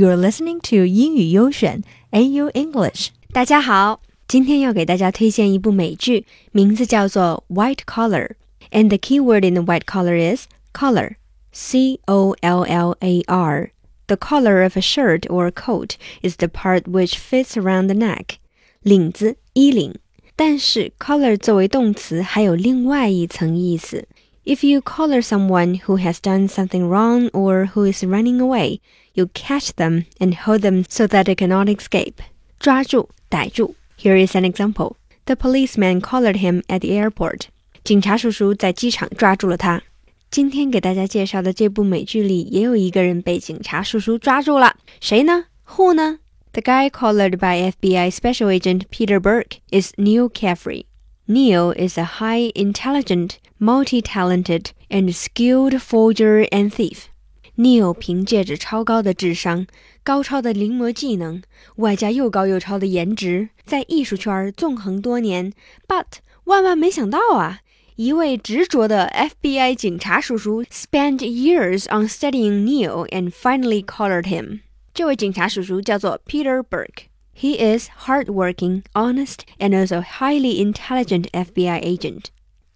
You're listening to 英语优选 AU English。大家好，今天要给大家推荐一部美剧，名字叫做《White Collar》，and the key word in the white collar is collar. C O L L A R. The collar of a shirt or a coat is the part which fits around the neck. 领子、衣领。但是 collar 作为动词还有另外一层意思。 if you collar someone who has done something wrong or who is running away, you catch them and hold them so that they cannot escape. 抓住,逮住. Here is an example. The policeman collared him at the airport. 警察叔叔在机场抓住了他。今天给大家介绍的这部美剧里，也有一个人被警察叔叔抓住了，谁呢？Who 呢？The guy collared by FBI Special Agent Peter Burke is Neal Caffrey. Neal is a high intelligent multi-talented and skilled forger and thief。Neal 凭借着超高的智商、高超的临摹技能，外加又高又超的颜值，在艺术圈纵横多年。But 万万没想到啊！一位执着的 FBI 警察叔叔 spent years on studying Neal and finally collared him。这位警察叔叔叫做 Peter Burke。He is hardworking, honest, and also highly intelligent FBI agent.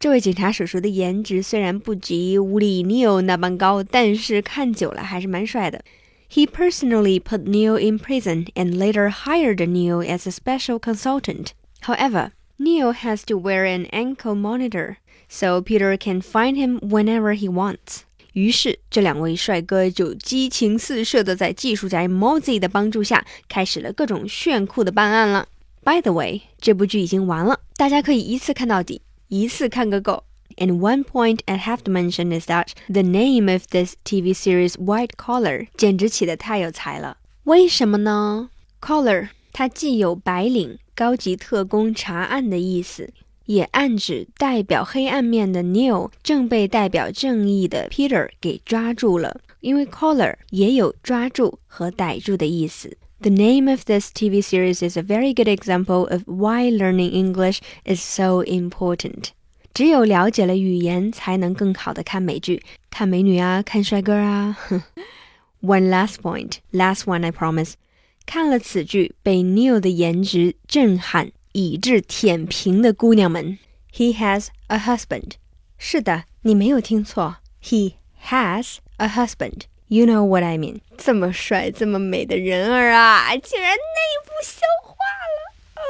这位警察叔叔的颜值虽然不及乌里 Neil 那般高，但是看久了还是蛮帅的。He personally put Neil in prison and later hired Neil as a special consultant. However, Neil has to wear an ankle monitor, so Peter can find him whenever he wants. 于是，这两位帅哥就激情四射的在技术宅 Mozy 的帮助下，开始了各种炫酷的办案了。By the way，这部剧已经完了，大家可以一次看到底，一次看个够。And one point I have to mention is that the name of this TV series White Collar 简直起得太有才了。为什么呢？Collar 它既有白领、高级特工查案的意思。也暗指代表黑暗面的 Neil 正被代表正义的 Peter 给抓住了，因为 collar 也有抓住和逮住的意思。 the name of this TV series is a very good example of why learning English is so important. 只有了解了语言，才能更好的看美剧，看美女啊，看帅哥啊。One last point, last one I promise. 看了此剧，被 Neal 的颜值震撼，以致舔屏的姑娘们，He has a husband. 是的，你没有听错。He has a husband。You know what I mean？这么帅、这么美的人儿啊，竟然内部消化了。呃、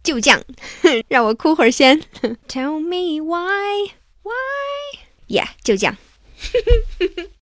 就这样，让我哭会儿先。Tell me why? Why? Yeah，就这样。